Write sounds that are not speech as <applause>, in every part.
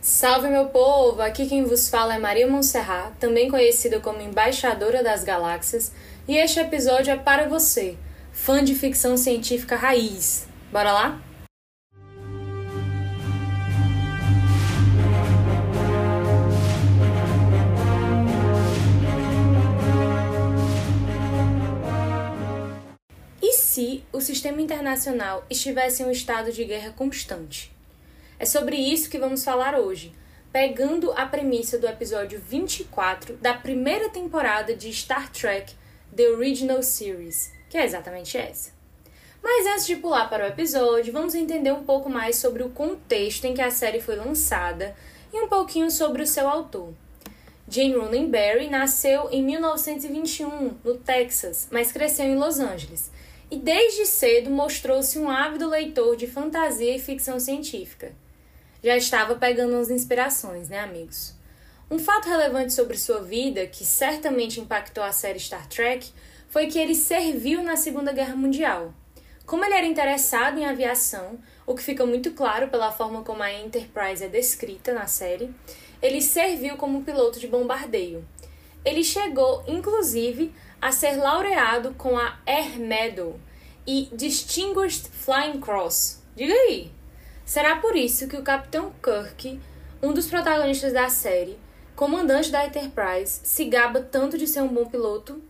Salve meu povo! Aqui quem vos fala é Maria Monserrat, também conhecida como Embaixadora das Galáxias, e este episódio é para você, fã de ficção científica raiz. Bora lá? O sistema internacional estivesse em um estado de guerra constante? É sobre isso que vamos falar hoje, pegando a premissa do episódio 24 da primeira temporada de Star Trek The Original Series, que é exatamente essa. Mas antes de pular para o episódio, vamos entender um pouco mais sobre o contexto em que a série foi lançada e um pouquinho sobre o seu autor. Jane Roddenberry nasceu em 1921, no Texas, mas cresceu em Los Angeles. E desde cedo mostrou-se um ávido leitor de fantasia e ficção científica já estava pegando umas inspirações, né, amigos? Um fato relevante sobre sua vida, que certamente impactou a série Star Trek, foi que ele serviu na Segunda Guerra Mundial. Como ele era interessado em aviação, o que fica muito claro pela forma como a Enterprise é descrita na série, ele serviu como piloto de bombardeio. Ele chegou, inclusive, a ser laureado com a Air Medal e Distinguished Flying Cross. Diga aí! Será por isso que o Capitão Kirk, um dos protagonistas da série, comandante da Enterprise, se gaba tanto de ser um bom piloto?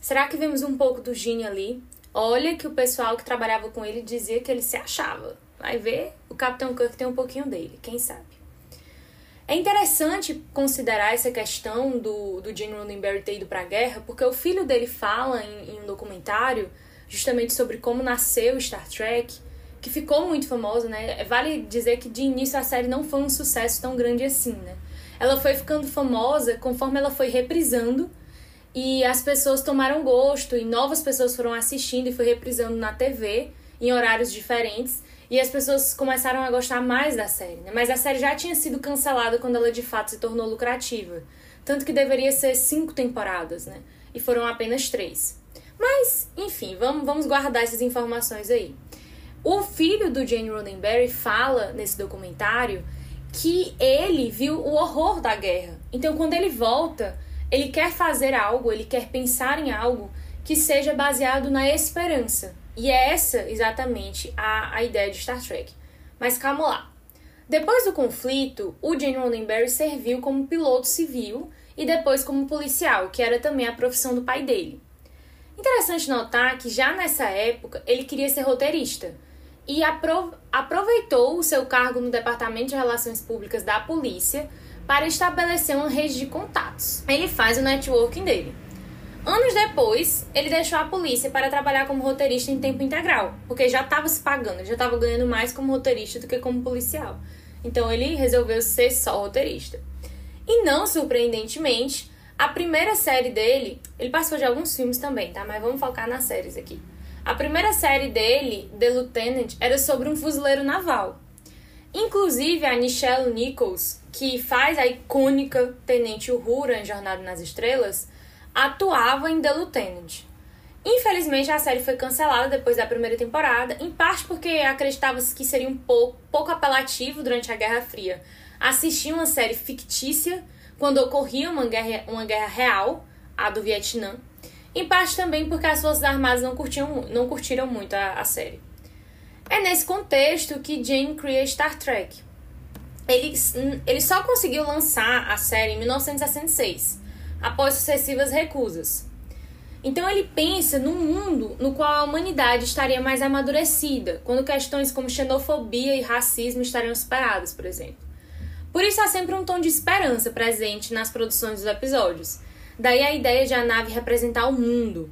Será que vemos um pouco do Gene ali? Olha que o pessoal que trabalhava com ele dizia que ele se achava. Vai ver, o Capitão Kirk tem um pouquinho dele, quem sabe? É interessante considerar essa questão do, do Gene Roddenberry ter ido para a guerra, porque o filho dele fala em, em um documentário justamente sobre como nasceu Star Trek que ficou muito famosa, né? Vale dizer que de início a série não foi um sucesso tão grande assim, né? Ela foi ficando famosa conforme ela foi reprisando e as pessoas tomaram gosto e novas pessoas foram assistindo e foi reprisando na TV em horários diferentes e as pessoas começaram a gostar mais da série, né? Mas a série já tinha sido cancelada quando ela de fato se tornou lucrativa, tanto que deveria ser cinco temporadas, né? E foram apenas três. Mas, enfim, vamos, vamos guardar essas informações aí. O filho do Jane Roddenberry fala nesse documentário que ele viu o horror da guerra. Então, quando ele volta, ele quer fazer algo, ele quer pensar em algo que seja baseado na esperança. E é essa exatamente a, a ideia de Star Trek. Mas calma lá. Depois do conflito, o Jane Roddenberry serviu como piloto civil e depois como policial, que era também a profissão do pai dele. Interessante notar que já nessa época ele queria ser roteirista, e aproveitou o seu cargo no Departamento de Relações Públicas da polícia para estabelecer uma rede de contatos. Ele faz o networking dele. Anos depois, ele deixou a polícia para trabalhar como roteirista em tempo integral, porque já estava se pagando, já estava ganhando mais como roteirista do que como policial. Então ele resolveu ser só roteirista. E não surpreendentemente, a primeira série dele, ele passou de alguns filmes também, tá? Mas vamos focar nas séries aqui. A primeira série dele, The Lieutenant, era sobre um fuzileiro naval. Inclusive, a Nichelle Nichols, que faz a icônica Tenente Uhura em Jornada nas Estrelas, atuava em The Lieutenant. Infelizmente, a série foi cancelada depois da primeira temporada, em parte porque acreditava-se que seria um pouco, pouco apelativo durante a Guerra Fria assistir uma série fictícia quando ocorria uma guerra, uma guerra real, a do Vietnã, em parte também porque as Forças Armadas não, curtiam, não curtiram muito a, a série. É nesse contexto que Jane cria Star Trek. Ele, ele só conseguiu lançar a série em 1966, após sucessivas recusas. Então ele pensa num mundo no qual a humanidade estaria mais amadurecida, quando questões como xenofobia e racismo estariam superadas, por exemplo. Por isso há sempre um tom de esperança presente nas produções dos episódios, Daí a ideia de a nave representar o mundo.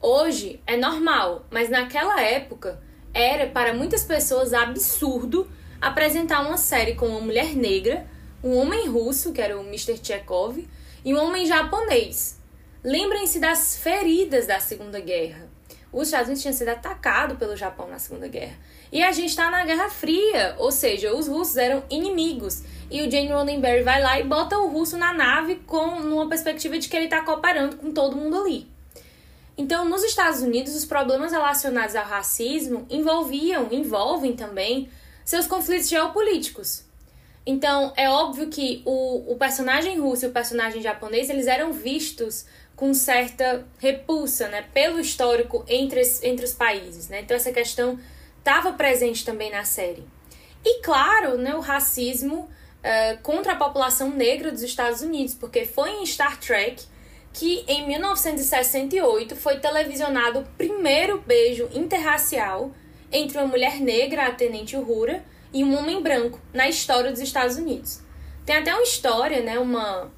Hoje é normal, mas naquela época era para muitas pessoas absurdo apresentar uma série com uma mulher negra, um homem russo, que era o Mr. Chekhov, e um homem japonês. Lembrem-se das feridas da Segunda Guerra. os Estados Unidos tinham sido atacados pelo Japão na Segunda Guerra. E a gente está na Guerra Fria, ou seja, os russos eram inimigos. E o Jane Roddenberry vai lá e bota o russo na nave com numa perspectiva de que ele está cooperando com todo mundo ali. Então, nos Estados Unidos, os problemas relacionados ao racismo envolviam, envolvem também seus conflitos geopolíticos. Então, é óbvio que o, o personagem russo e o personagem japonês, eles eram vistos com certa repulsa, né, pelo histórico entre, entre os países, né? Então, essa questão estava presente também na série. E, claro, né, o racismo uh, contra a população negra dos Estados Unidos, porque foi em Star Trek que, em 1968, foi televisionado o primeiro beijo interracial entre uma mulher negra, a Tenente Uhura, e um homem branco na história dos Estados Unidos. Tem até uma história, né, uma,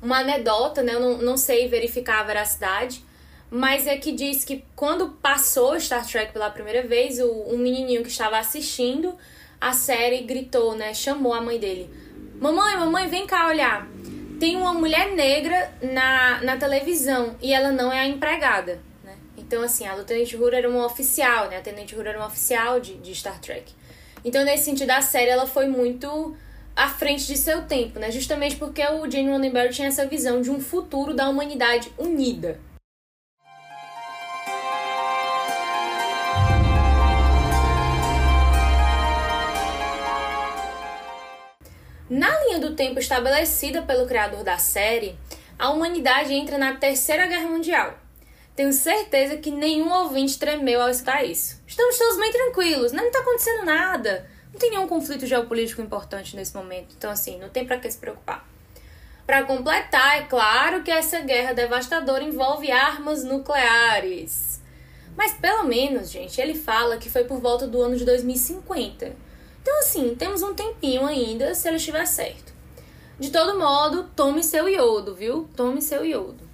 uma anedota, né, eu não, não sei verificar a veracidade, mas é que diz que quando passou Star Trek pela primeira vez, o, um menininho que estava assistindo a série gritou, né, chamou a mãe dele. Mamãe, mamãe, vem cá olhar. Tem uma mulher negra na, na televisão e ela não é a empregada. Né? Então, assim, a Lieutenant Hura era uma oficial, né? A Tenente Hura era uma oficial de, de Star Trek. Então, nesse sentido, a série ela foi muito à frente de seu tempo, né? Justamente porque o Gene Roddenberry tinha essa visão de um futuro da humanidade unida. Na linha do tempo estabelecida pelo criador da série, a humanidade entra na Terceira Guerra Mundial. Tenho certeza que nenhum ouvinte tremeu ao escutar isso. Estamos todos bem tranquilos, não está acontecendo nada. Não tem nenhum conflito geopolítico importante nesse momento. Então, assim, não tem para que se preocupar. Para completar, é claro que essa guerra devastadora envolve armas nucleares. Mas pelo menos, gente, ele fala que foi por volta do ano de 2050. Então, assim, temos um tempinho ainda se ele estiver certo. De todo modo, tome seu iodo, viu? Tome seu iodo.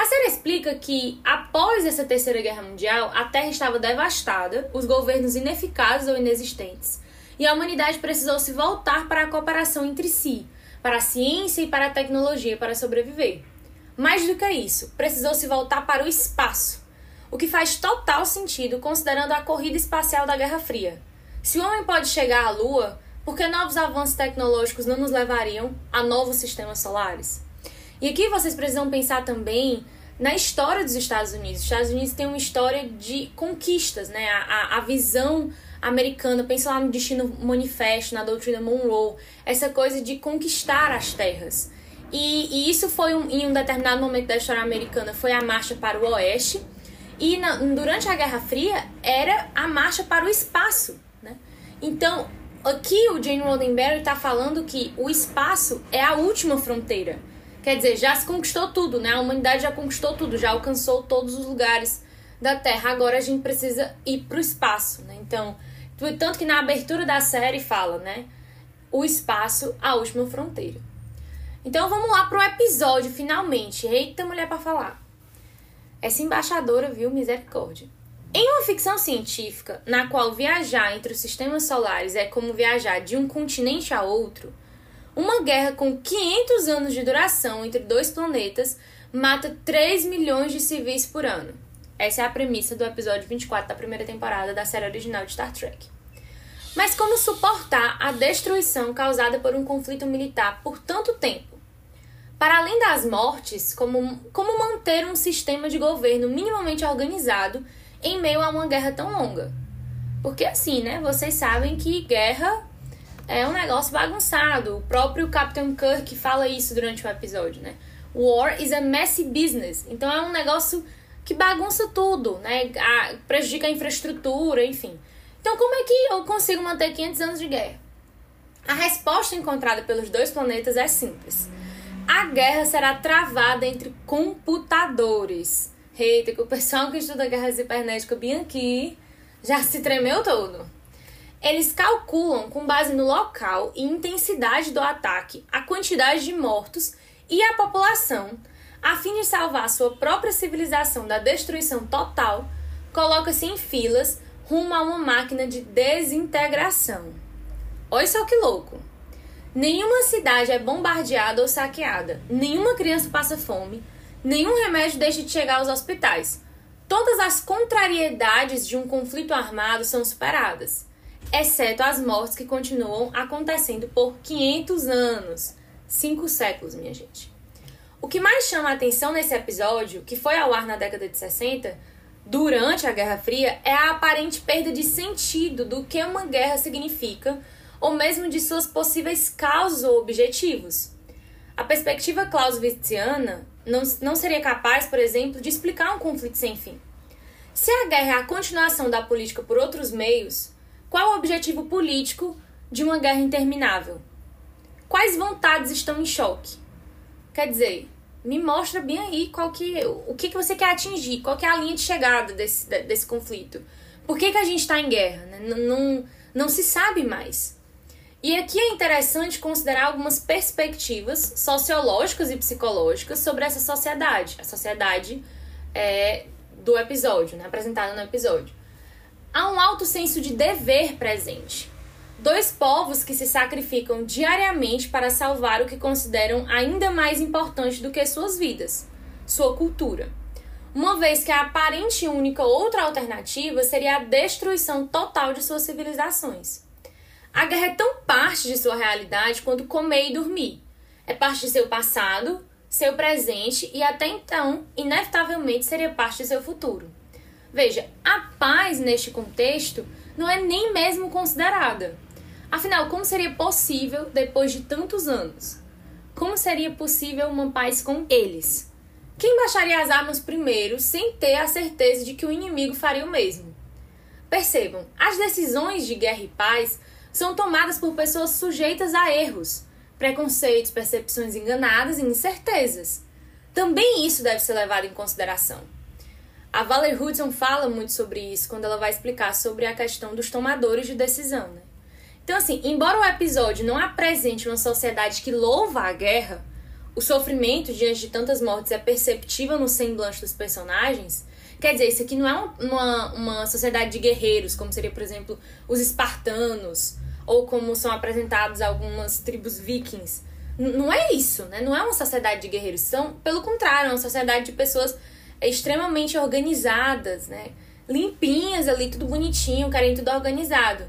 A série explica que, após essa Terceira Guerra Mundial, a Terra estava devastada, os governos ineficazes ou inexistentes, e a humanidade precisou se voltar para a cooperação entre si, para a ciência e para a tecnologia para sobreviver. Mais do que isso, precisou se voltar para o espaço, o que faz total sentido considerando a corrida espacial da Guerra Fria. Se o homem pode chegar à Lua, por que novos avanços tecnológicos não nos levariam a novos sistemas solares? E aqui vocês precisam pensar também na história dos Estados Unidos. Os Estados Unidos têm uma história de conquistas, né? A, a, a visão americana, pensa lá no Destino Manifesto, na doutrina Monroe, essa coisa de conquistar as terras. E, e isso foi um, em um determinado momento da história americana, foi a marcha para o oeste. E na, durante a Guerra Fria era a marcha para o espaço. Né? Então, aqui o Jane Roddenberry está falando que o espaço é a última fronteira. Quer dizer, já se conquistou tudo, né? A humanidade já conquistou tudo, já alcançou todos os lugares da Terra. Agora a gente precisa ir para o espaço, né? Então, tanto que na abertura da série fala, né? O espaço, a última fronteira. Então vamos lá pro episódio, finalmente. Eita mulher para falar. Essa embaixadora viu misericórdia. Em uma ficção científica, na qual viajar entre os sistemas solares é como viajar de um continente a outro, uma guerra com 500 anos de duração entre dois planetas mata 3 milhões de civis por ano. Essa é a premissa do episódio 24 da primeira temporada da série original de Star Trek. Mas como suportar a destruição causada por um conflito militar por tanto tempo? Para além das mortes, como, como manter um sistema de governo minimamente organizado em meio a uma guerra tão longa? Porque assim, né? Vocês sabem que guerra é um negócio bagunçado. O próprio Captain Kirk fala isso durante o episódio, né? War is a messy business. Então é um negócio que bagunça tudo, né? A, prejudica a infraestrutura, enfim. Então como é que eu consigo manter 500 anos de guerra? A resposta encontrada pelos dois planetas é simples. A guerra será travada entre computadores. Eita, que o pessoal que estuda guerra cibernética aqui já se tremeu todo. Eles calculam, com base no local e intensidade do ataque, a quantidade de mortos e a população, a fim de salvar sua própria civilização da destruição total, coloca-se em filas rumo a uma máquina de desintegração. Olha só que louco! Nenhuma cidade é bombardeada ou saqueada, nenhuma criança passa fome, nenhum remédio deixa de chegar aos hospitais. todas as contrariedades de um conflito armado são superadas, exceto as mortes que continuam acontecendo por 500 anos. Cinco séculos, minha gente. O que mais chama a atenção nesse episódio, que foi ao ar na década de 60, durante a Guerra Fria, é a aparente perda de sentido do que uma guerra significa, ou mesmo de suas possíveis causas ou objetivos. A perspectiva clausewitziana não, não seria capaz, por exemplo, de explicar um conflito sem fim. Se a guerra é a continuação da política por outros meios, qual o objetivo político de uma guerra interminável? Quais vontades estão em choque? Quer dizer, me mostra bem aí qual que, o que, que você quer atingir, qual que é a linha de chegada desse, desse conflito. Por que, que a gente está em guerra? Né? Não, não, não se sabe mais. E aqui é interessante considerar algumas perspectivas sociológicas e psicológicas sobre essa sociedade, a sociedade é, do episódio, né, apresentada no episódio. Há um alto senso de dever presente. Dois povos que se sacrificam diariamente para salvar o que consideram ainda mais importante do que suas vidas, sua cultura. Uma vez que a aparente única outra alternativa seria a destruição total de suas civilizações. A guerra é tão parte de sua realidade quanto comer e dormir. É parte de seu passado, seu presente e até então, inevitavelmente, seria parte de seu futuro. Veja, a paz neste contexto não é nem mesmo considerada. Afinal, como seria possível depois de tantos anos? Como seria possível uma paz com eles? Quem baixaria as armas primeiro sem ter a certeza de que o inimigo faria o mesmo? Percebam, as decisões de guerra e paz são tomadas por pessoas sujeitas a erros, preconceitos, percepções enganadas e incertezas. Também isso deve ser levado em consideração. A Valerie Hudson fala muito sobre isso quando ela vai explicar sobre a questão dos tomadores de decisão. Né? Então, assim, embora o episódio não apresente uma sociedade que louva a guerra, o sofrimento diante de tantas mortes é perceptível no semblante dos personagens, Quer dizer, isso aqui não é uma, uma sociedade de guerreiros, como seria, por exemplo, os espartanos, ou como são apresentados algumas tribos vikings. Não é isso, né? Não é uma sociedade de guerreiros. São, pelo contrário, é uma sociedade de pessoas extremamente organizadas, né? Limpinhas ali, tudo bonitinho, querem tudo organizado.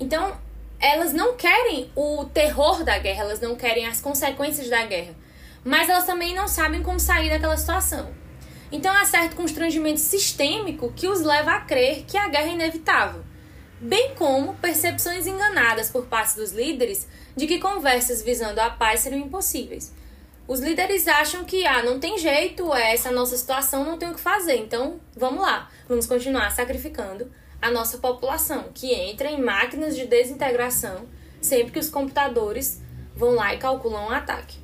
Então, elas não querem o terror da guerra, elas não querem as consequências da guerra. Mas elas também não sabem como sair daquela situação. Então há certo constrangimento sistêmico que os leva a crer que a guerra é inevitável, bem como percepções enganadas por parte dos líderes de que conversas visando a paz seriam impossíveis. Os líderes acham que ah, não tem jeito, é essa nossa situação, não tem o que fazer, então vamos lá, vamos continuar sacrificando a nossa população, que entra em máquinas de desintegração sempre que os computadores vão lá e calculam o um ataque.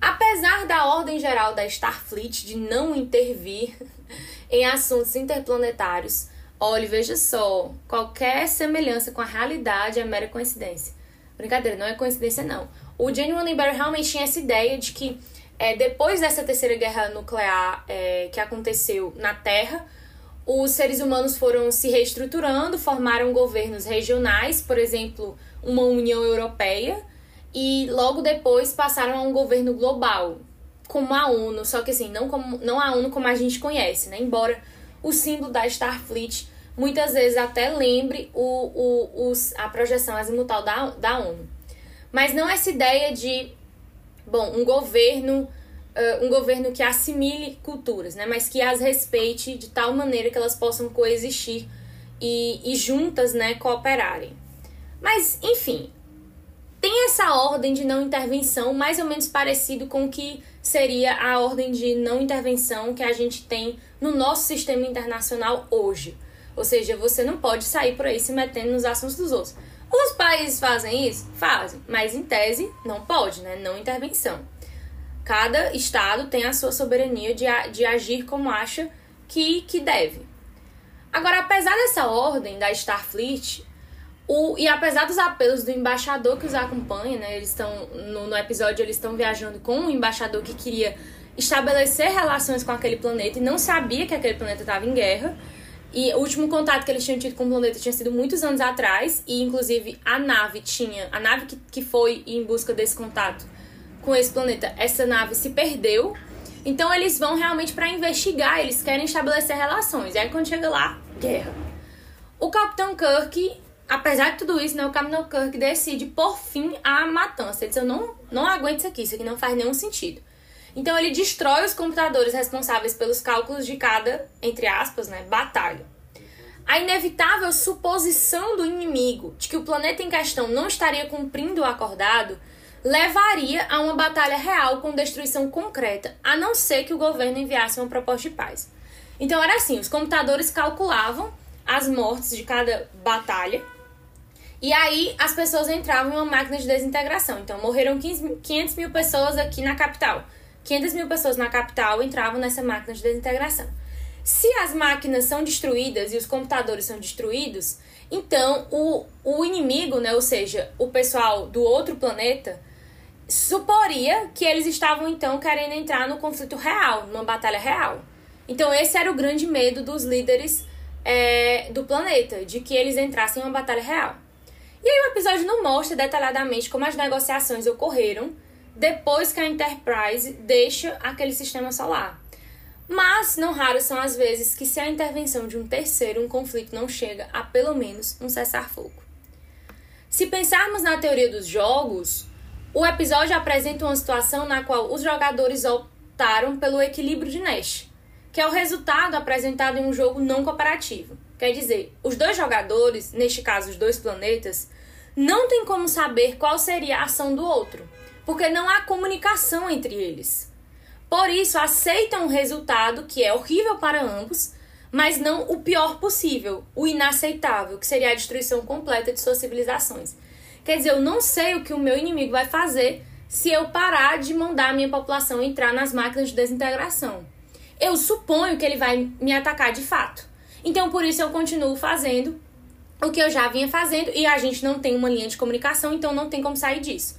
Apesar da ordem geral da Starfleet de não intervir <laughs> em assuntos interplanetários, olhe, veja só, qualquer semelhança com a realidade é mera coincidência. Brincadeira, não é coincidência não. O Gene Roddenberry realmente tinha essa ideia de que é, depois dessa terceira guerra nuclear é, que aconteceu na Terra, os seres humanos foram se reestruturando, formaram governos regionais, por exemplo, uma União Europeia, e logo depois passaram a um governo global, como a ONU, só que assim, não, como, não a ONU como a gente conhece, né? Embora o símbolo da Starfleet muitas vezes até lembre o, o, os, a projeção azimutal da, da ONU. Mas não essa ideia de, bom, um governo, uh, um governo que assimile culturas, né? Mas que as respeite de tal maneira que elas possam coexistir e, e juntas, né, cooperarem. Mas, enfim, tem essa ordem de não intervenção mais ou menos parecido com o que seria a ordem de não intervenção que a gente tem no nosso sistema internacional hoje. Ou seja, você não pode sair por aí se metendo nos assuntos dos outros. Os países fazem isso? Fazem, mas em tese não pode, né? Não intervenção. Cada estado tem a sua soberania de, de agir como acha que, que deve. Agora, apesar dessa ordem da Starfleet, o, e apesar dos apelos do embaixador que os acompanha, né, eles estão no, no episódio eles estão viajando com um embaixador que queria estabelecer relações com aquele planeta e não sabia que aquele planeta estava em guerra. E o último contato que eles tinham tido com o planeta tinha sido muitos anos atrás, e inclusive a nave tinha, a nave que, que foi em busca desse contato com esse planeta, essa nave se perdeu. Então eles vão realmente para investigar, eles querem estabelecer relações. E aí quando chega lá, guerra. O Capitão Kirk, apesar de tudo isso, né, o Capitão Kirk decide por fim a matança. Ele diz: Eu não, não aguento isso aqui, isso aqui não faz nenhum sentido. Então ele destrói os computadores responsáveis pelos cálculos de cada, entre aspas, né, batalha. A inevitável suposição do inimigo de que o planeta em questão não estaria cumprindo o acordado levaria a uma batalha real com destruição concreta, a não ser que o governo enviasse uma proposta de paz. Então era assim, os computadores calculavam as mortes de cada batalha e aí as pessoas entravam em uma máquina de desintegração. Então morreram 15, 500 mil pessoas aqui na capital. 500 mil pessoas na capital entravam nessa máquina de desintegração. Se as máquinas são destruídas e os computadores são destruídos, então o, o inimigo, né, ou seja, o pessoal do outro planeta, suporia que eles estavam então querendo entrar no conflito real, numa batalha real. Então esse era o grande medo dos líderes é, do planeta, de que eles entrassem em uma batalha real. E aí o episódio não mostra detalhadamente como as negociações ocorreram depois que a Enterprise deixa aquele sistema solar. Mas não raras são as vezes que se a intervenção de um terceiro, um conflito não chega a pelo menos um cessar-fogo. Se pensarmos na teoria dos jogos, o episódio apresenta uma situação na qual os jogadores optaram pelo equilíbrio de Nash, que é o resultado apresentado em um jogo não cooperativo. Quer dizer, os dois jogadores, neste caso os dois planetas, não têm como saber qual seria a ação do outro, porque não há comunicação entre eles. Por isso, aceitam um resultado que é horrível para ambos, mas não o pior possível, o inaceitável, que seria a destruição completa de suas civilizações. Quer dizer, eu não sei o que o meu inimigo vai fazer se eu parar de mandar a minha população entrar nas máquinas de desintegração. Eu suponho que ele vai me atacar de fato. Então, por isso, eu continuo fazendo o que eu já vinha fazendo e a gente não tem uma linha de comunicação, então não tem como sair disso.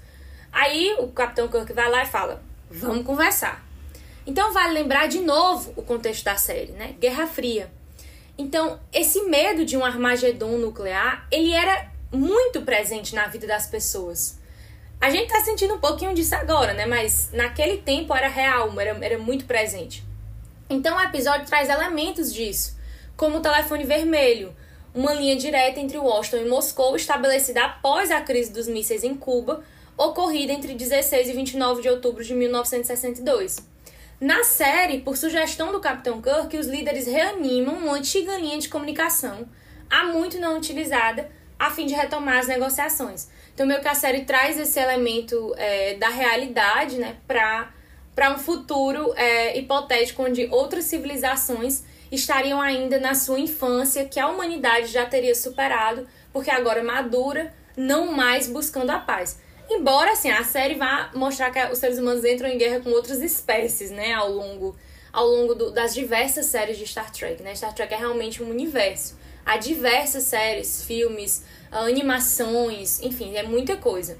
Aí o Capitão Kirk vai lá e fala: Vamos conversar. Então, vale lembrar de novo o contexto da série, né? Guerra Fria. Então, esse medo de um Armagedon nuclear, ele era muito presente na vida das pessoas. A gente tá sentindo um pouquinho disso agora, né? Mas naquele tempo era real, era, era muito presente. Então o episódio traz elementos disso, como o telefone vermelho, uma linha direta entre Washington e Moscou estabelecida após a crise dos mísseis em Cuba, ocorrida entre 16 e 29 de outubro de 1962. Na série, por sugestão do Capitão Kirk, os líderes reanimam uma antiga linha de comunicação, há muito não utilizada, a fim de retomar as negociações. Então, meio que a série traz esse elemento é, da realidade, né, para um futuro é, hipotético onde outras civilizações estariam ainda na sua infância, que a humanidade já teria superado, porque agora madura, não mais buscando a paz. Embora, assim, a série vá mostrar que os seres humanos entram em guerra com outras espécies, né, ao longo, ao longo do, das diversas séries de Star Trek, né? Star Trek é realmente um universo. Há diversas séries, filmes, animações, enfim, é muita coisa.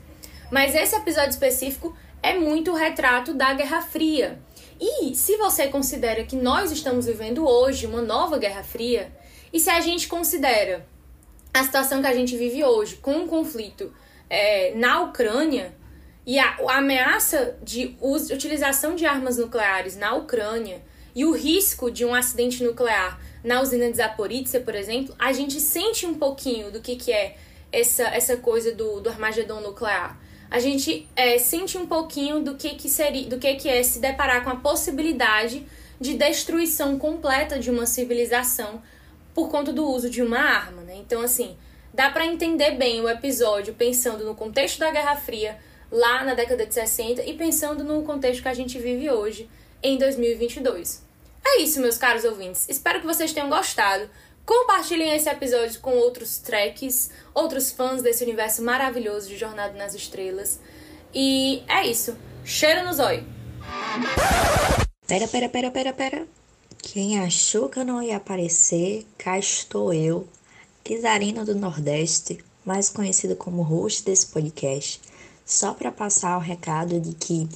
Mas esse episódio específico é muito o retrato da Guerra Fria. E se você considera que nós estamos vivendo hoje uma nova Guerra Fria, e se a gente considera a situação que a gente vive hoje com um conflito é, na Ucrânia e a, a ameaça de us, utilização de armas nucleares na Ucrânia e o risco de um acidente nuclear na usina de Zaporizhia, por exemplo, a gente sente um pouquinho do que, que é essa, essa coisa do, do Armagedon nuclear. A gente é, sente um pouquinho do que, que seria, do que, que é se deparar com a possibilidade de destruição completa de uma civilização por conta do uso de uma arma, né? Então, assim, dá para entender bem o episódio pensando no contexto da Guerra Fria lá na década de 60 e pensando no contexto que a gente vive hoje em 2022. É isso, meus caros ouvintes. Espero que vocês tenham gostado. Compartilhem esse episódio com outros treks, outros fãs desse universo maravilhoso de Jornada nas Estrelas. E é isso. Cheiro no zóio. Pera, pera, pera, pera, pera. Quem achou que eu não ia aparecer, cá estou eu, Kizarina do Nordeste, mais conhecido como host desse podcast, só para passar o recado de que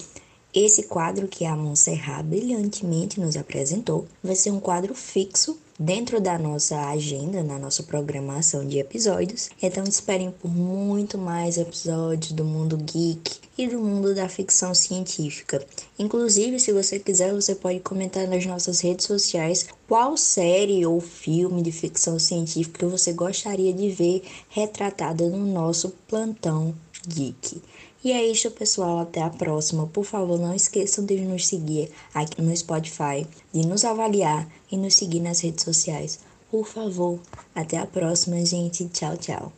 Esse quadro que a Montserrat brilhantemente nos apresentou vai ser um quadro fixo dentro da nossa agenda, na nossa programação de episódios. Então esperem por muito mais episódios do mundo geek e do mundo da ficção científica. Inclusive, se você quiser, você pode comentar nas nossas redes sociais qual série ou filme de ficção científica você gostaria de ver retratada no nosso plantão geek. E é isso, pessoal. Até a próxima. Por favor, não esqueçam de nos seguir aqui no Spotify, de nos avaliar e nos seguir nas redes sociais. Por favor, até a próxima, gente. Tchau, tchau.